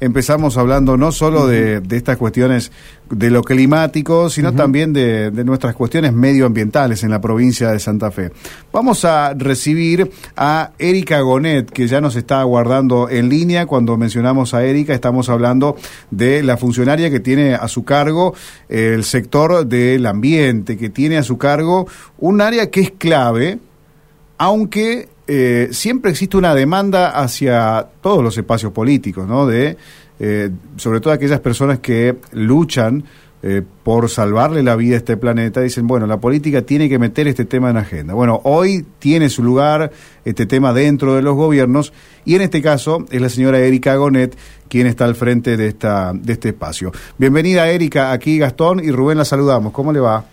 empezamos hablando no solo de, estas cuestiones de lo climático, sino también de, nuestras cuestiones medioambientales en la provincia de Santa Fe. Vamos a recibir a Erika Gonet, que ya nos está aguardando en línea. Cuando mencionamos a Erika, estamos hablando de la funcionaria que tiene a su cargo el sector del ambiente, que tiene a su cargo un área que es clave, aunque eh, siempre existe una demanda hacia todos los espacios políticos, ¿no? De, eh, sobre todo aquellas personas que luchan eh, por salvarle la vida a este planeta, dicen, bueno, la política tiene que meter este tema en agenda. Bueno, hoy tiene su lugar este tema dentro de los gobiernos y en este caso es la señora Erika Gonet quien está al frente de, esta, de este espacio. Bienvenida Erika, aquí Gastón y Rubén la saludamos. ¿Cómo le va?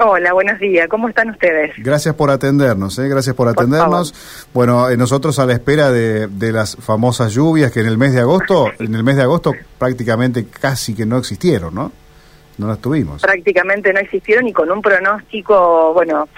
Hola, buenos días. ¿Cómo están ustedes? Gracias por atendernos, ¿eh? gracias por atendernos. bueno, eh, nosotros a la espera de, de, las famosas lluvias que en el mes de agosto, en el mes de agosto prácticamente casi que no existieron, ¿no? No las tuvimos. Prácticamente no existieron y con un pronóstico, bueno,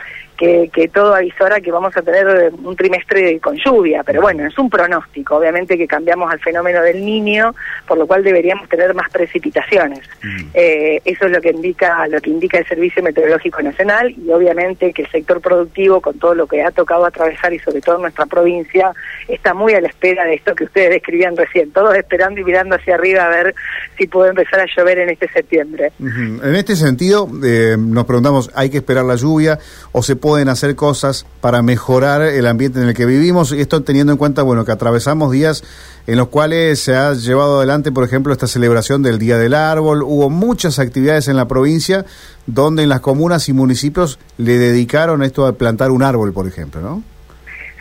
que, todo avisora que vamos a tener un trimestre con lluvia, pero bueno, es un pronóstico, obviamente que cambiamos al fenómeno del niño, por lo cual deberíamos tener más precipitaciones. Mm. Eh, eso es lo que indica lo que indica el Servicio Meteorológico Nacional y obviamente que el sector productivo, con todo lo que ha tocado atravesar y sobre todo nuestra provincia, está muy a la espera de esto que ustedes describían recién, todos esperando y mirando hacia arriba a ver si puede empezar a llover en este septiembre. En este sentido, eh, nos preguntamos, ¿hay que esperar la lluvia o se puede pueden hacer cosas para mejorar el ambiente en el que vivimos. Y esto teniendo en cuenta, bueno, que atravesamos días en los cuales se ha llevado adelante, por ejemplo, esta celebración del Día del Árbol. Hubo muchas actividades en la provincia donde en las comunas y municipios le dedicaron esto a plantar un árbol, por ejemplo, ¿no?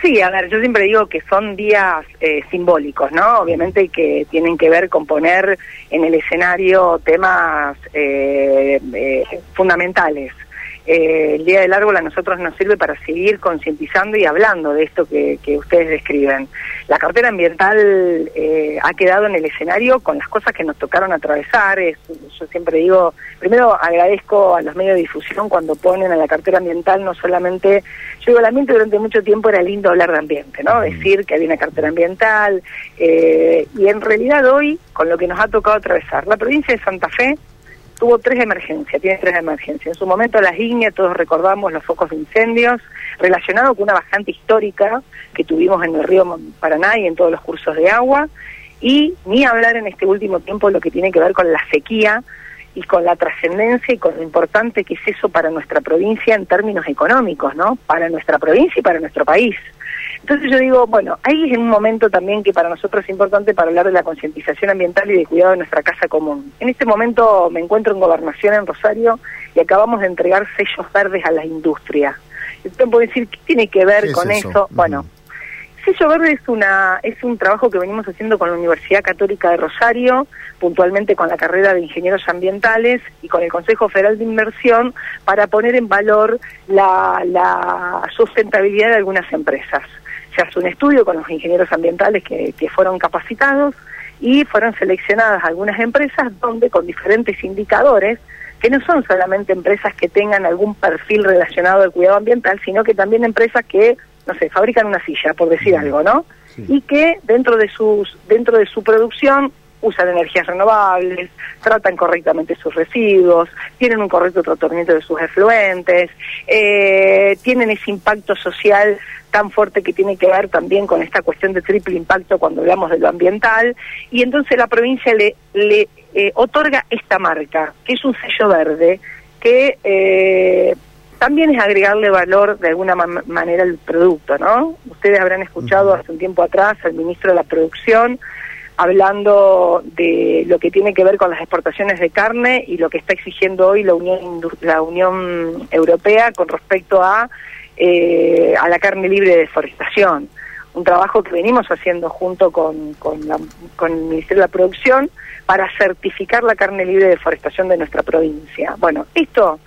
Sí, a ver, yo siempre digo que son días eh, simbólicos, ¿no? Obviamente que tienen que ver con poner en el escenario temas eh, eh, fundamentales eh, el Día del Árbol a nosotros nos sirve para seguir concientizando y hablando de esto que, ustedes describen. La cartera ambiental eh, ha quedado en el escenario con las cosas que nos tocaron atravesar. yo siempre digo, primero agradezco a los medios de difusión cuando ponen a la cartera ambiental no solamente, yo digo, el ambiente durante mucho tiempo era lindo hablar de ambiente, ¿no? Decir que había una cartera ambiental. Eh, y en realidad hoy, con lo que nos ha tocado atravesar, la provincia de Santa Fe tuvo tres emergencias, tiene tres emergencias. En su momento las líneas, todos recordamos los focos de incendios, relacionado con una bajante histórica que tuvimos en el río Paraná y en todos los cursos de agua, y ni hablar en este último tiempo lo que tiene que ver con la sequía y con la trascendencia y con lo importante que es eso para nuestra provincia en términos económicos, ¿no? Para nuestra provincia y para nuestro país. Entonces yo digo, bueno, ahí es un momento también que para nosotros es importante para hablar de la concientización ambiental y de cuidado de nuestra casa común. En este momento me encuentro en Gobernación en Rosario y acabamos de entregar sellos verdes a la industria. Entonces puedo decir, ¿qué tiene que ver con eso? Bueno, sello verde es, una, es un trabajo que venimos haciendo con la Universidad Católica de Rosario, puntualmente con la carrera de Ingenieros Ambientales y con el Consejo Federal de Inversión, para poner en valor la sustentabilidad de algunas empresas se hace un estudio con los ingenieros ambientales que, fueron capacitados y fueron seleccionadas algunas empresas donde con diferentes indicadores, que no son solamente empresas que tengan algún perfil relacionado al cuidado ambiental, sino que también empresas que, no sé, fabrican una silla, por decir algo, ¿no? Y que dentro de sus dentro de su producción usan energías renovables, tratan correctamente sus residuos, tienen un correcto tratamiento de sus efluentes, eh, tienen ese impacto social tan fuerte que tiene que ver también con esta cuestión de triple impacto cuando hablamos de lo ambiental, y entonces la provincia le, le eh, otorga esta marca, que es un sello verde, que eh, también es agregarle valor de alguna manera al producto, ¿no? Ustedes habrán escuchado hace un tiempo atrás al ministro de la Producción hablando de lo que tiene que ver con las exportaciones de carne y lo que está exigiendo hoy la Unión, la Unión Europea con respecto a eh, a la carne libre de deforestación. Un trabajo que venimos haciendo junto con, con, el Ministerio de la Producción para certificar la carne libre de deforestación de nuestra provincia. Bueno, esto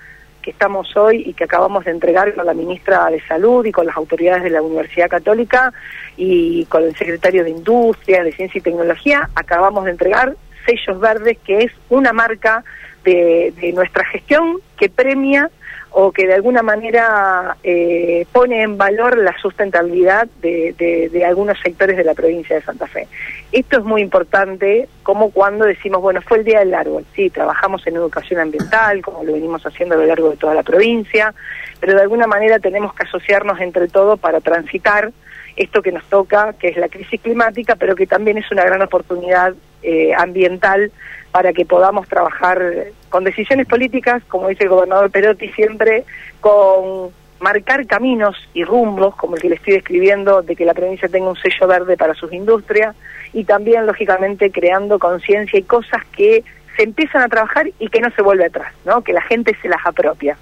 que estamos hoy y que acabamos de entregar con la ministra de Salud y con las autoridades de la Universidad Católica y con el secretario de Industria, de Ciencia y Tecnología, acabamos de entregar sellos verdes, que es una marca de, de nuestra gestión que premia o que de alguna manera eh, pone en valor la sustentabilidad de, algunos sectores de la provincia de Santa Fe. Esto es muy importante, como cuando decimos, bueno, fue el Día del Árbol, sí, trabajamos en educación ambiental, como lo venimos haciendo a lo largo de toda la provincia, pero de alguna manera tenemos que asociarnos entre todos para transitar esto que nos toca, que es la crisis climática, pero que también es una gran oportunidad eh, ambiental para que podamos trabajar con decisiones políticas, como dice el gobernador Perotti siempre, con marcar caminos y rumbos, como el que le estoy describiendo, de que la provincia tenga un sello verde para sus industrias, y también, lógicamente, creando conciencia y cosas que se empiezan a trabajar y que no se vuelve atrás, ¿no? que la gente se las apropia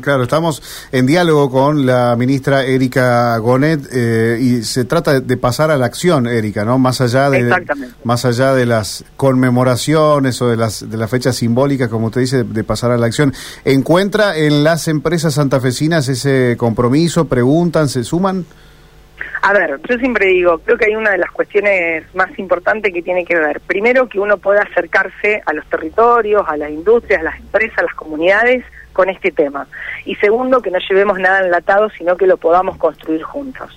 claro, estamos en diálogo con la ministra Erika Gonet eh, y se trata de pasar a la acción, Erika, ¿no? Más allá de más allá de las conmemoraciones o de las de las fechas simbólicas, como usted dice, de, pasar a la acción. ¿Encuentra en las empresas santafesinas ese compromiso? ¿Preguntan? ¿Se suman? A ver, yo siempre digo, creo que hay una de las cuestiones más importantes que tiene que ver. Primero, que uno pueda acercarse a los territorios, a las industrias, a las empresas, a las comunidades con este tema. Y segundo, que no llevemos nada enlatado, sino que lo podamos construir juntos.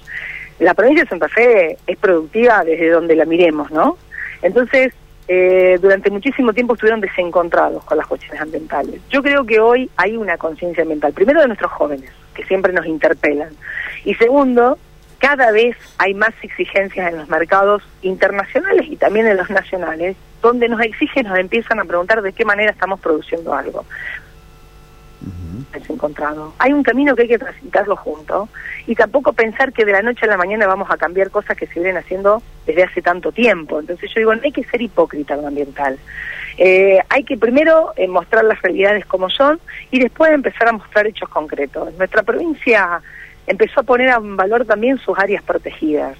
La provincia de Santa Fe es productiva desde donde la miremos, ¿no? Entonces, eh, durante muchísimo tiempo estuvieron desencontrados con las cuestiones ambientales. Yo creo que hoy hay una conciencia ambiental, primero de nuestros jóvenes, que siempre nos interpelan, y segundo, cada vez hay más exigencias en los mercados internacionales y también en los nacionales, donde nos exigen, nos empiezan a preguntar de qué manera estamos produciendo algo encontrado. Hay un camino que hay que transitarlo juntos y tampoco pensar que de la noche a la mañana vamos a cambiar cosas que se vienen haciendo desde hace tanto tiempo. Entonces yo digo, no hay que ser hipócrita en lo ambiental. Eh, hay que primero eh, mostrar las realidades como son y después empezar a mostrar hechos concretos. Nuestra provincia empezó a poner en valor también sus áreas protegidas.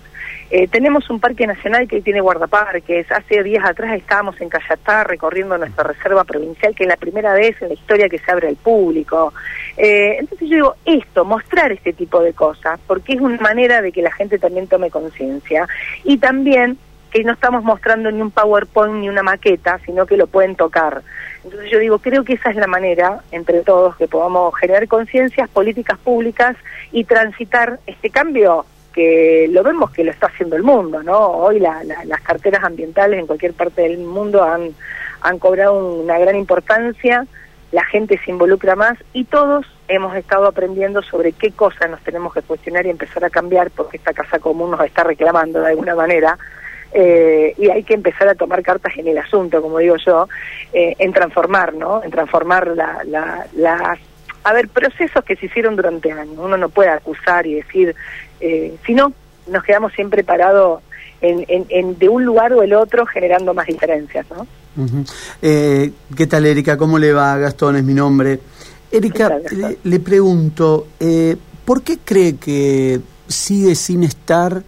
Eh, tenemos un parque nacional que tiene guardaparques. Hace días atrás estábamos en Cayatá recorriendo nuestra reserva provincial, que es la primera vez en la historia que se abre al público. Eh, entonces yo digo, esto, mostrar este tipo de cosas, porque es una manera de que la gente también tome conciencia. Y también que no estamos mostrando ni un PowerPoint ni una maqueta, sino que lo pueden tocar. Entonces yo digo, creo que esa es la manera, entre todos, que podamos generar conciencias, políticas públicas y transitar este cambio que lo vemos que lo está haciendo el mundo, ¿no? Hoy las carteras ambientales en cualquier parte del mundo han, han cobrado una gran importancia, la gente se involucra más y todos hemos estado aprendiendo sobre qué cosas nos tenemos que cuestionar y empezar a cambiar porque esta casa común nos está reclamando de alguna manera. Eh, y hay que empezar a tomar cartas en el asunto, como digo yo, eh, en transformar, ¿no? En transformar la, la, las a ver, procesos que se hicieron durante años. Uno no puede acusar y decir, eh, si no, nos quedamos siempre parados en, de un lugar o el otro generando más diferencias, ¿no? eh, ¿Qué tal, Erika? ¿Cómo le va? Gastón es mi nombre. Erika, le, pregunto, eh, ¿por qué cree que sigue sin estar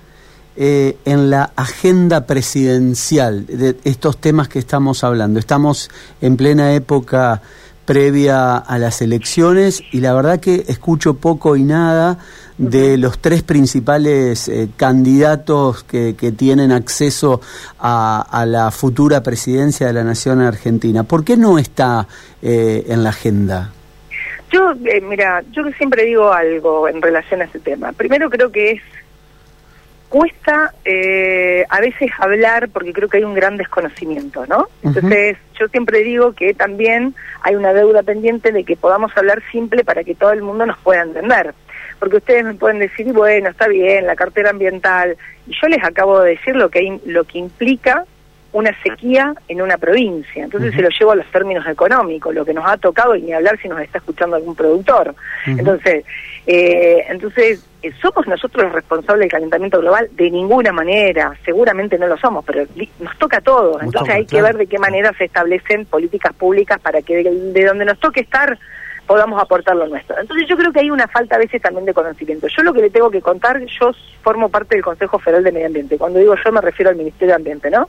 eh, en la agenda presidencial de estos temas que estamos hablando? Estamos en plena época previa a las elecciones y la verdad que escucho poco y nada de los tres principales eh, candidatos que, que, tienen acceso a, la futura presidencia de la Nación Argentina. ¿Por qué no está eh, en la agenda? Yo, eh, mira, yo siempre digo algo en relación a ese tema. Primero creo que es cuesta eh, a veces hablar porque creo que hay un gran desconocimiento, ¿no? Entonces, yo siempre digo que también hay una deuda pendiente de que podamos hablar simple para que todo el mundo nos pueda entender. Porque ustedes me pueden decir, bueno, está bien, la cartera ambiental, y yo les acabo de decir lo que, lo que implica una sequía en una provincia. Entonces se lo llevo a los términos económicos, lo que nos ha tocado y ni hablar si nos está escuchando algún productor. Entonces, eh, entonces ¿somos nosotros los responsables del calentamiento global? De ninguna manera, seguramente no lo somos, pero nos toca a todos. Entonces hay que ver de qué manera se establecen políticas públicas para que de donde nos toque estar podamos aportar lo nuestro. Entonces yo creo que hay una falta a veces también de conocimiento. Yo lo que le tengo que contar, yo formo parte del Consejo Federal de Medio Ambiente. Cuando digo yo me refiero al Ministerio de Ambiente, ¿no?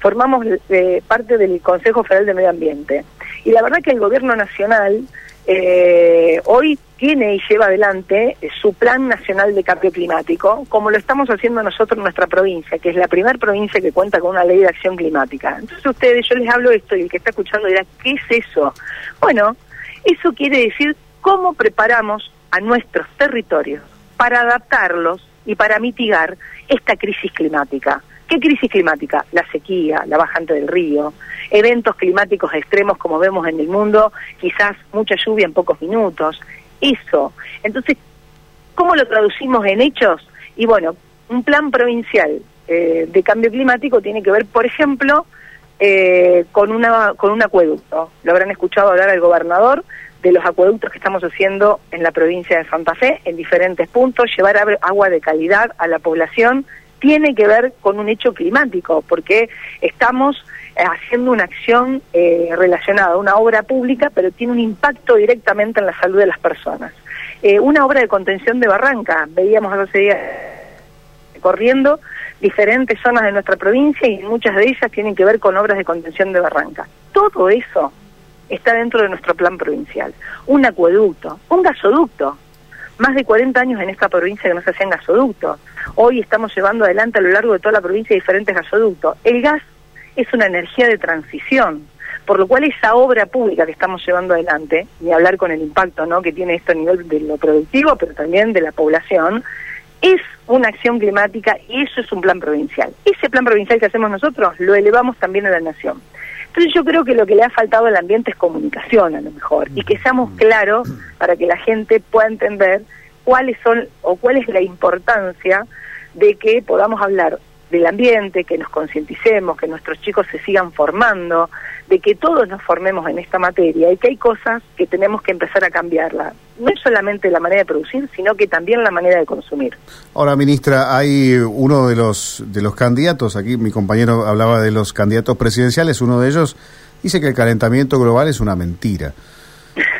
Formamos eh, parte del Consejo Federal de Medio Ambiente. Y la verdad que el Gobierno Nacional eh, hoy tiene y lleva adelante eh, su Plan Nacional de Cambio Climático, como lo estamos haciendo nosotros en nuestra provincia, que es la primera provincia que cuenta con una ley de acción climática. Entonces ustedes, yo les hablo esto y el que está escuchando dirá, ¿qué es eso? Bueno, eso quiere decir cómo preparamos a nuestros territorios para adaptarlos y para mitigar esta crisis climática. ¿Qué crisis climática? La sequía, la bajante del río, eventos climáticos extremos como vemos en el mundo, quizás mucha lluvia en pocos minutos. Eso. Entonces, ¿cómo lo traducimos en hechos? Y bueno, un plan provincial eh, de cambio climático tiene que ver, por ejemplo, eh, con, una, con un acueducto. Lo habrán escuchado hablar al gobernador de los acueductos que estamos haciendo en la provincia de Santa Fe, en diferentes puntos, llevar agua de calidad a la población tiene que ver con un hecho climático, porque estamos eh, haciendo una acción eh, relacionada a una obra pública, pero tiene un impacto directamente en la salud de las personas. Eh, una obra de contención de barranca, veíamos hace días corriendo diferentes zonas de nuestra provincia y muchas de ellas tienen que ver con obras de contención de barranca. Todo eso está dentro de nuestro plan provincial. Un acueducto, un gasoducto. Más de 40 años en esta provincia que no se hacían gasoductos. Hoy estamos llevando adelante a lo largo de toda la provincia diferentes gasoductos. El gas es una energía de transición, por lo cual esa obra pública que estamos llevando adelante, y hablar con el impacto ¿no? que tiene esto a nivel de lo productivo, pero también de la población, es una acción climática y eso es un plan provincial. Ese plan provincial que hacemos nosotros lo elevamos también a la nación. Entonces yo creo que lo que le ha faltado al ambiente es comunicación a lo mejor y que seamos claros para que la gente pueda entender cuáles son o cuál es la importancia de que podamos hablar del ambiente, que nos concienticemos, que nuestros chicos se sigan formando, de que todos nos formemos en esta materia y que hay cosas que tenemos que empezar a cambiarla. No es solamente la manera de producir, sino que también la manera de consumir. Ahora, ministra, hay uno de los de los candidatos, aquí mi compañero hablaba de los candidatos presidenciales, uno de ellos dice que el calentamiento global es una mentira.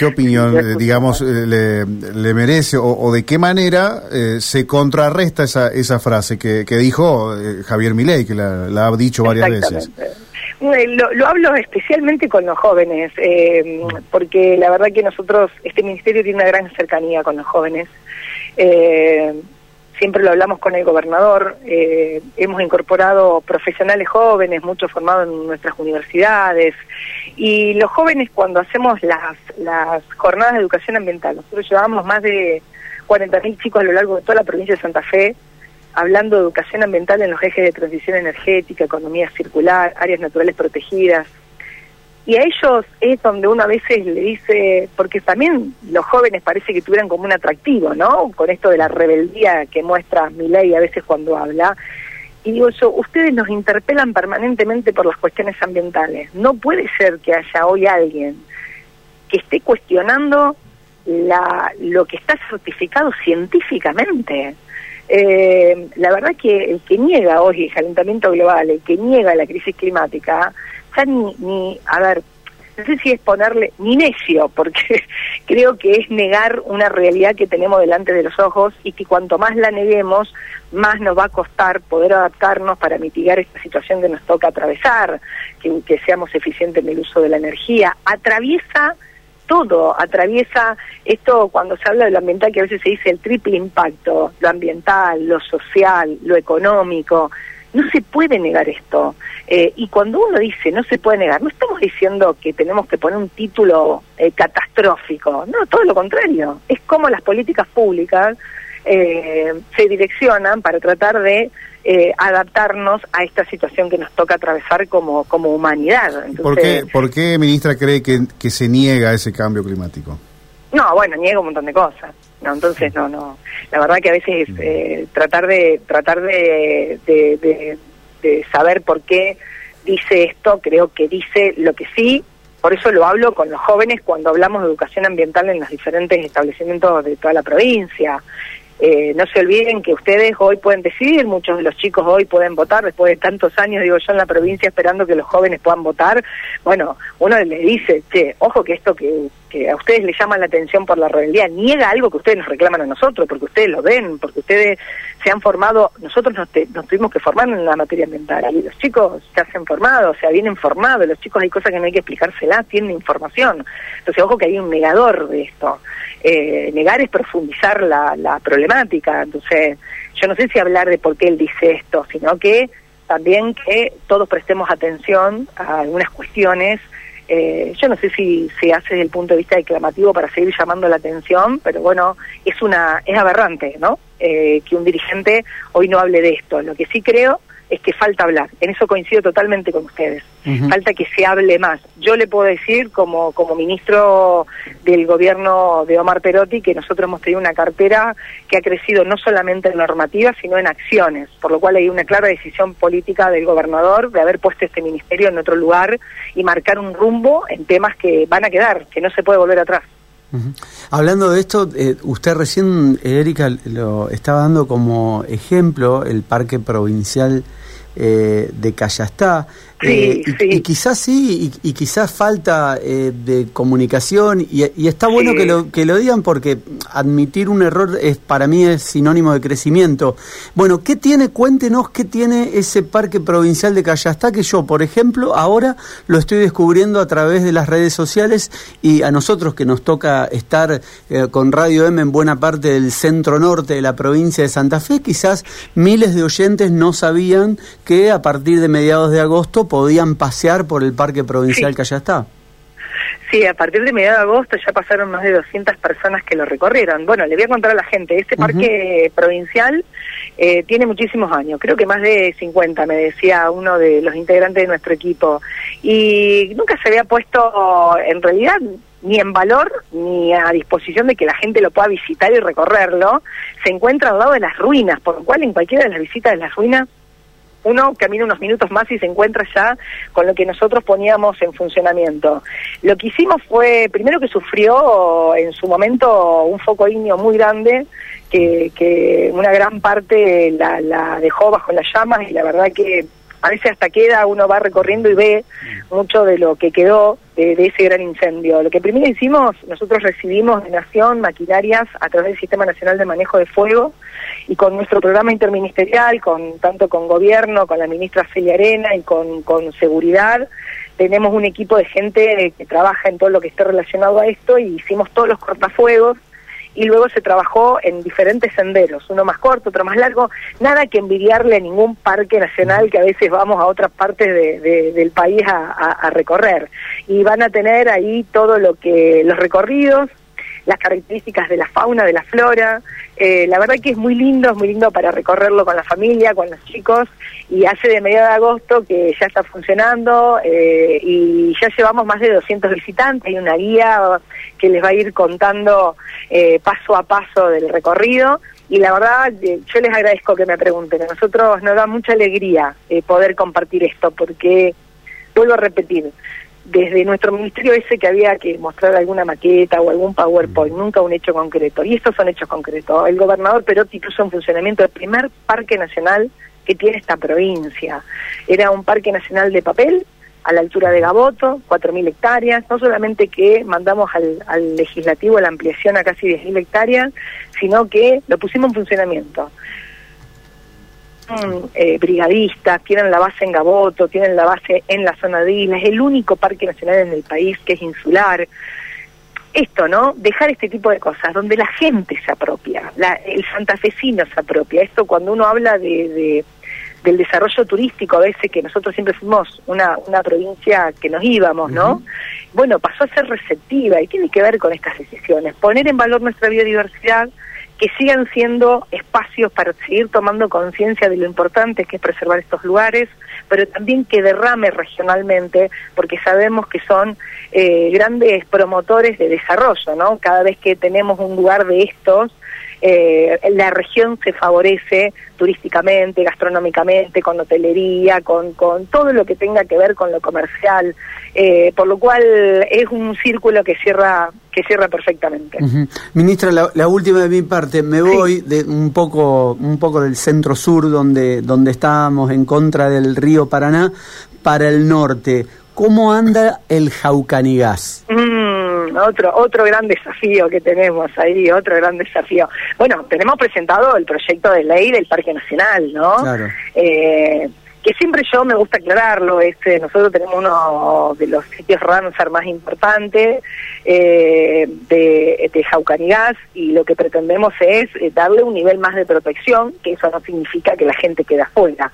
¿Qué opinión, eh, digamos, eh, le, merece o, de qué manera eh, se contrarresta esa, esa frase que, que dijo Javier Milei, que la, ha dicho varias veces? Lo, lo, hablo especialmente con los jóvenes, porque la verdad que nosotros, este ministerio tiene una gran cercanía con los jóvenes. siempre lo hablamos con el gobernador, hemos incorporado profesionales jóvenes, muchos formados en nuestras universidades, y los jóvenes cuando hacemos las, las jornadas de educación ambiental, nosotros llevamos más de 40.000 chicos a lo largo de toda la provincia de Santa Fe, hablando de educación ambiental en los ejes de transición energética, economía circular, áreas naturales protegidas. Y a ellos es donde uno a veces le dice, porque también los jóvenes parece que tuvieran como un atractivo, ¿no? Con esto de la rebeldía que muestra mi ley a veces cuando habla. Y digo yo, ustedes nos interpelan permanentemente por las cuestiones ambientales. No puede ser que haya hoy alguien que esté cuestionando la, lo que está certificado científicamente. Eh, la verdad que el que niega hoy el calentamiento global, el que niega la crisis climática, ya ni, ni a ver, no sé si es ponerle ni necio, porque creo que es negar una realidad que tenemos delante de los ojos y que cuanto más la neguemos, más nos va a costar poder adaptarnos para mitigar esta situación que nos toca atravesar, que, que seamos eficientes en el uso de la energía. Atraviesa todo, atraviesa esto cuando se habla de lo ambiental, que a veces se dice el triple impacto, lo ambiental, lo social, lo económico. No se puede negar esto. Eh, y cuando uno dice no se puede negar, no estamos diciendo que tenemos que poner un título eh, catastrófico, no, todo lo contrario. Es como las políticas públicas eh, se direccionan para tratar de adaptarnos a esta situación que nos toca atravesar como, como humanidad. ¿Por, qué, ¿Por qué, ministra, cree que, que se niega ese cambio climático? No, bueno, niega un montón de cosas. No, entonces no, no. La verdad que a veces eh, tratar de tratar de, de, de, saber por qué dice esto, creo que dice lo que sí. Por eso lo hablo con los jóvenes cuando hablamos de educación ambiental en los diferentes establecimientos de toda la provincia. Eh, no se olviden que ustedes hoy pueden decidir, muchos de los chicos hoy pueden votar, después de tantos años, digo yo, en la provincia esperando que los jóvenes puedan votar. Bueno, uno le dice, che, ojo que esto que, que a ustedes les llama la atención por la rebeldía, niega algo que ustedes nos reclaman a nosotros, porque ustedes lo ven, porque ustedes se han formado, nosotros nos, nos tuvimos que formar en la materia ambiental, y los chicos se hacen formados, o sea, vienen formados, los chicos hay cosas que no hay que explicárselas, tienen información. Entonces, ojo que hay un negador de esto. Eh, negar es profundizar la, la problemática, entonces yo no sé si hablar de por qué él dice esto, sino que también que todos prestemos atención a algunas cuestiones Eh, yo no sé si se hace desde el punto de vista declamativo para seguir llamando la atención, pero bueno, es una es aberrante, ¿no? Eh, que un dirigente hoy no hable de esto. Lo que sí creo es que falta hablar. En eso coincido totalmente con ustedes. Falta que se hable más. Yo le puedo decir, como, como ministro del gobierno de Omar Perotti, que nosotros hemos tenido una cartera que ha crecido no solamente en normativas, sino en acciones, por lo cual hay una clara decisión política del gobernador de haber puesto este ministerio en otro lugar y marcar un rumbo en temas que van a quedar, que no se puede volver atrás. Hablando de esto, eh, usted recién, Erika, lo estaba dando como ejemplo el Parque Provincial eh, de Callastá. Eh, y, quizás sí, y, quizás falta eh, de comunicación, y, está bueno que, lo, que lo digan porque admitir un error es para mí es sinónimo de crecimiento. Bueno, ¿qué tiene? Cuéntenos qué tiene ese parque provincial de Callastá que yo, por ejemplo, ahora lo estoy descubriendo a través de las redes sociales y a nosotros que nos toca estar eh, con Radio M en buena parte del centro norte de la provincia de Santa Fe, quizás miles de oyentes no sabían que a partir de mediados de agosto podían pasear por el Parque Provincial que allá está. Sí, a partir de mediados de agosto ya pasaron más de 200 personas que lo recorrieron. Bueno, le voy a contar a la gente, este parque provincial eh, tiene muchísimos años, creo que más de 50, me decía uno de los integrantes de nuestro equipo, y nunca se había puesto en realidad ni en valor ni a disposición de que la gente lo pueda visitar y recorrerlo, se encuentra al lado de las ruinas, por lo cual en cualquiera de las visitas de las ruinas uno camina unos minutos más y se encuentra ya con lo que nosotros poníamos en funcionamiento. Lo que hicimos fue, primero que sufrió en su momento un foco ignio muy grande, que, que una gran parte la, la dejó bajo las llamas y la verdad que a veces hasta queda, uno va recorriendo y ve mucho de lo que quedó de, ese gran incendio. Lo que primero hicimos, nosotros recibimos de Nación maquinarias a través del Sistema Nacional de Manejo de Fuego y con nuestro programa interministerial, con tanto con gobierno, con la ministra Celia Arena y con, con seguridad, tenemos un equipo de gente que trabaja en todo lo que esté relacionado a esto y hicimos todos los cortafuegos y luego se trabajó en diferentes senderos, uno más corto, otro más largo, nada que envidiarle a ningún parque nacional que a veces vamos a otras partes de, del país a, a, recorrer. Y van a tener ahí todo lo que, los recorridos, las características de la fauna, de la flora. Eh, la verdad que es muy lindo, es muy lindo para recorrerlo con la familia, con los chicos, y hace de mediados de agosto que ya está funcionando eh, y ya llevamos más de 200 visitantes, hay una guía que les va a ir contando eh, paso a paso del recorrido. Y la verdad, yo les agradezco que me pregunten. A nosotros nos da mucha alegría poder compartir esto, porque, vuelvo a repetir, desde nuestro ministerio ese que había que mostrar alguna maqueta o algún PowerPoint, nunca un hecho concreto. Y estos son hechos concretos. El gobernador Perotti puso en funcionamiento el primer parque nacional que tiene esta provincia. Era un parque nacional de papel a la altura de Gaboto, 4.000 hectáreas, no solamente que mandamos al, al legislativo la ampliación a casi 10.000 hectáreas, sino que lo pusimos en funcionamiento eh, brigadistas, tienen la base en Gaboto, tienen la base en la zona de islas, es el único parque nacional en el país que es insular. Esto, ¿no? Dejar este tipo de cosas, donde la gente se apropia, la, el santafesino se apropia. Esto cuando uno habla de, del desarrollo turístico, a veces que nosotros siempre fuimos una, una provincia que nos íbamos, ¿no? Bueno, pasó a ser receptiva y tiene que ver con estas decisiones. Poner en valor nuestra biodiversidad, que sigan siendo espacios para seguir tomando conciencia de lo importante que es preservar estos lugares, pero también que derrame regionalmente, porque sabemos que son eh, grandes promotores de desarrollo, ¿no? Cada vez que tenemos un lugar de estos, eh, la región se favorece turísticamente, gastronómicamente, con hotelería, con, con todo lo que tenga que ver con lo comercial, eh, por lo cual es un círculo que cierra que cierra perfectamente. Ministra, la, última de mi parte, me voy de un poco un poco del centro sur donde donde estábamos en contra del río Paraná para el norte. ¿Cómo anda el Jaucanigás? Mm, otro, otro gran desafío que tenemos ahí, otro gran desafío. Bueno, tenemos presentado el proyecto de ley del Parque Nacional, ¿no? Claro. Eh, que siempre yo me gusta aclararlo, este, nosotros tenemos uno de los sitios Ramsar más importantes eh, de, de Jaucanigás y lo que pretendemos es eh, darle un nivel más de protección, que eso no significa que la gente quede afuera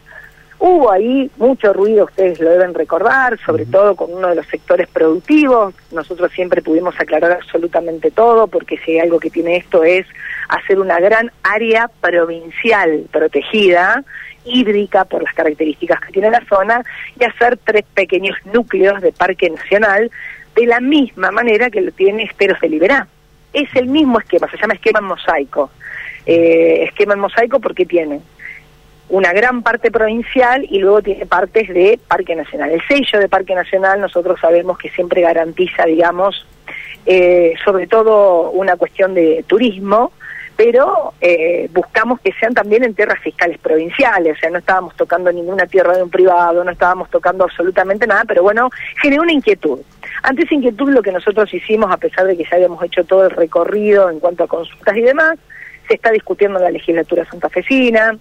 Hubo ahí mucho ruido, ustedes lo deben recordar, sobre todo con uno de los sectores productivos. Nosotros siempre pudimos aclarar absolutamente todo, porque si hay algo que tiene esto es hacer una gran área provincial protegida, hídrica por las características que tiene la zona, y hacer tres pequeños núcleos de parque nacional, de la misma manera que lo tiene Esteros de Liberá. Es el mismo esquema, se llama esquema en mosaico. Eh, esquema en mosaico porque tiene una gran parte provincial y luego tiene partes de Parque Nacional. El sello de Parque Nacional nosotros sabemos que siempre garantiza, digamos, eh, sobre todo una cuestión de turismo, pero eh, buscamos que sean también en tierras fiscales provinciales, o sea, no estábamos tocando ninguna tierra de un privado, no estábamos tocando absolutamente nada, pero bueno, generó una inquietud. Ante esa inquietud lo que nosotros hicimos, a pesar de que ya habíamos hecho todo el recorrido en cuanto a consultas y demás, se está discutiendo en la legislatura santafesina,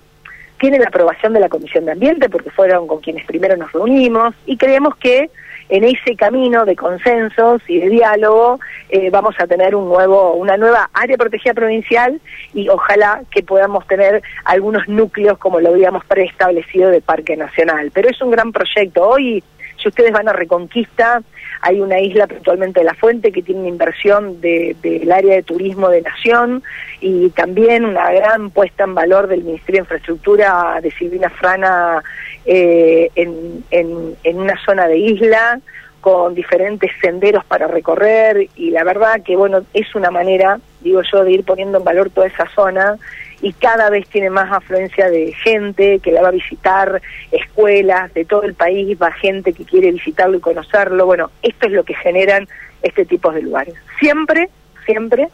tiene la aprobación de la Comisión de Ambiente, porque fueron con quienes primero nos reunimos, y creemos que en ese camino de consensos y de diálogo eh, vamos a tener un nuevo, una nueva área protegida provincial y ojalá que podamos tener algunos núcleos como lo habíamos preestablecido de Parque Nacional. Pero es un gran proyecto. Hoy, si ustedes van a Reconquista, hay una isla puntualmente de la Fuente que tiene una inversión del área de turismo de Nación y también una gran puesta en valor del Ministerio de Infraestructura de Silvina Frana eh, en, en, una zona de isla con diferentes senderos para recorrer y la verdad que bueno es una manera digo yo de ir poniendo en valor toda esa zona y cada vez tiene más afluencia de gente que la va a visitar, escuelas de todo el país, va gente que quiere visitarlo y conocerlo. Bueno, esto es lo que generan este tipo de lugares. Siempre, siempre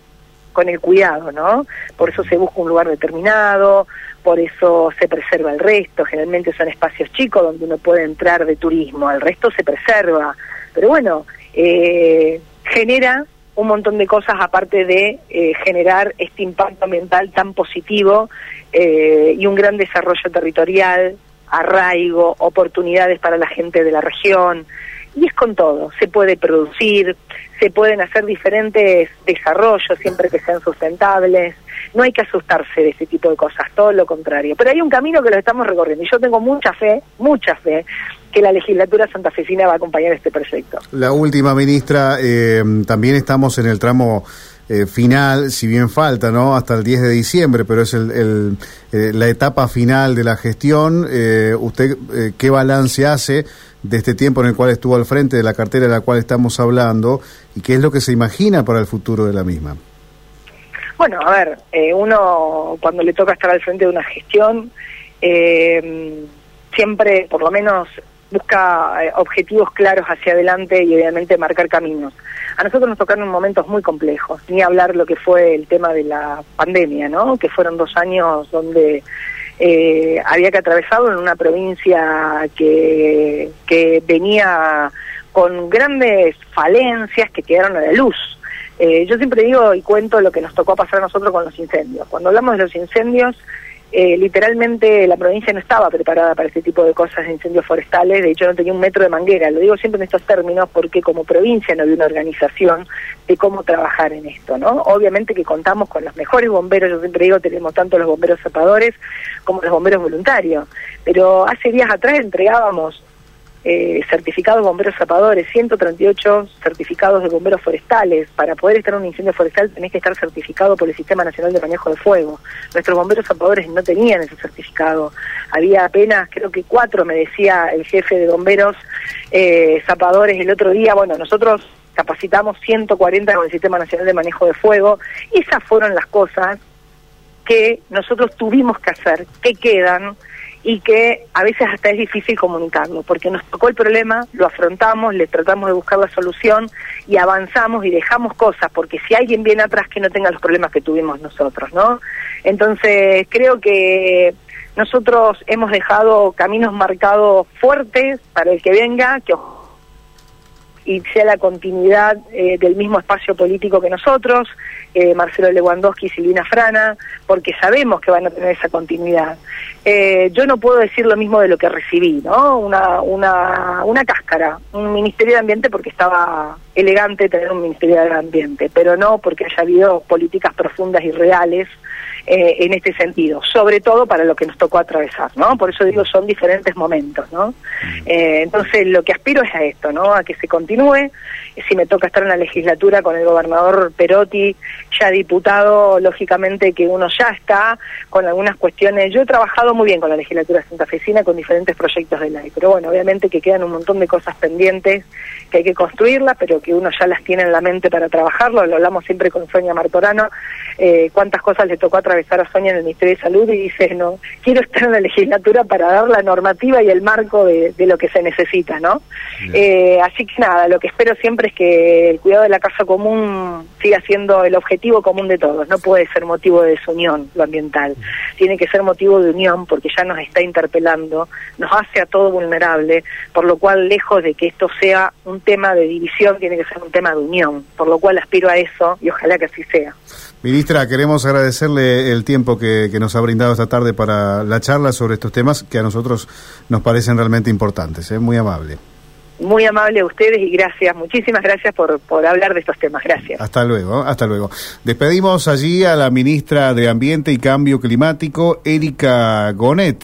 con el cuidado, ¿no? Por eso se busca un lugar determinado, por eso se preserva el resto, generalmente son espacios chicos donde uno puede entrar de turismo, el resto se preserva, pero bueno, eh, genera un montón de cosas aparte de eh, generar este impacto ambiental tan positivo eh, y un gran desarrollo territorial, arraigo, oportunidades para la gente de la región. Y es con todo, se puede producir, se pueden hacer diferentes desarrollos siempre que sean sustentables, no hay que asustarse de ese tipo de cosas, todo lo contrario. Pero hay un camino que lo estamos recorriendo y yo tengo mucha fe, mucha fe que la legislatura santafesina va a acompañar este proyecto. La última, ministra, eh, también estamos en el tramo eh, final, si bien falta, ¿no? Hasta el 10 de diciembre, pero es el, eh, la etapa final de la gestión. ¿Usted qué balance hace de este tiempo en el cual estuvo al frente de la cartera de la cual estamos hablando y qué es lo que se imagina para el futuro de la misma? Bueno, a ver, uno cuando le toca estar al frente de una gestión, siempre, por lo menos busca eh, objetivos claros hacia adelante y obviamente marcar caminos. A nosotros nos tocaron momentos muy complejos, ni hablar lo que fue el tema de la pandemia, ¿no? Que fueron dos años donde eh, había que atravesarlo en una provincia que, que venía con grandes falencias que quedaron a la luz. Eh, yo siempre digo y cuento lo que nos tocó pasar a nosotros con los incendios. Cuando hablamos de los incendios, eh, literalmente la provincia no estaba preparada para este tipo de cosas de incendios forestales, de hecho no tenía un metro de manguera, lo digo siempre en estos términos porque como provincia no había una organización de cómo trabajar en esto, ¿no? Obviamente que contamos con los mejores bomberos, yo siempre digo tenemos tanto los bomberos zapadores como los bomberos voluntarios, pero hace días atrás entregábamos eh, certificados bomberos zapadores, 138 certificados de bomberos forestales. Para poder estar en un incendio forestal tenés que estar certificado por el Sistema Nacional de Manejo de Fuego. Nuestros bomberos zapadores no tenían ese certificado. Había apenas, creo que cuatro, me decía el jefe de bomberos eh, zapadores el otro día. Bueno, nosotros capacitamos 140 con el Sistema Nacional de Manejo de Fuego. Esas fueron las cosas que nosotros tuvimos que hacer, que quedan y que a veces hasta es difícil comunicarlo, porque nos tocó el problema, lo afrontamos, le tratamos de buscar la solución y avanzamos y dejamos cosas, porque si alguien viene atrás que no tenga los problemas que tuvimos nosotros, ¿no? Entonces, creo que nosotros hemos dejado caminos marcados fuertes para el que venga, que y sea la continuidad eh, del mismo espacio político que nosotros, eh, Marcelo Lewandowski y Silvina Frana, porque sabemos que van a tener esa continuidad. Eh, yo no puedo decir lo mismo de lo que recibí, ¿no? Una, una, una cáscara, un Ministerio de Ambiente porque estaba elegante tener un Ministerio de Ambiente, pero no porque haya habido políticas profundas y reales eh, en este sentido, sobre todo para lo que nos tocó atravesar, ¿no? Por eso digo, son diferentes momentos, ¿no? Eh, entonces, lo que aspiro es a esto, ¿no? A que se continúe. Si me toca estar en la legislatura con el gobernador Perotti, ya diputado, lógicamente que uno ya está con algunas cuestiones. Yo he trabajado muy bien con la legislatura santafesina, con diferentes proyectos de ley, pero bueno, obviamente que quedan un montón de cosas pendientes que hay que construirlas, pero que uno ya las tiene en la mente para trabajarlo. Lo hablamos siempre con Sonia Martorano, eh, cuántas cosas le tocó atravesar a Sonia en el Ministerio de Salud y dice, no, quiero estar en la legislatura para dar la normativa y el marco de, lo que se necesita, ¿no? Eh, así que nada, lo que espero siempre es que el cuidado de la casa común siga siendo el objetivo común de todos. No puede ser motivo de desunión lo ambiental. Tiene que ser motivo de unión porque ya nos está interpelando, nos hace a todo vulnerable, por lo cual lejos de que esto sea un tema de división, tiene que ser un tema de unión, por lo cual aspiro a eso y ojalá que así sea. Ministra, queremos agradecerle el tiempo que, nos ha brindado esta tarde para la charla sobre estos temas que a nosotros nos parecen realmente importantes. ¿eh? Muy amable. Muy amable a ustedes y gracias, muchísimas gracias por, por hablar de estos temas. Gracias. Hasta luego, hasta luego. Despedimos allí a la ministra de Ambiente y Cambio Climático, Erika Gonet.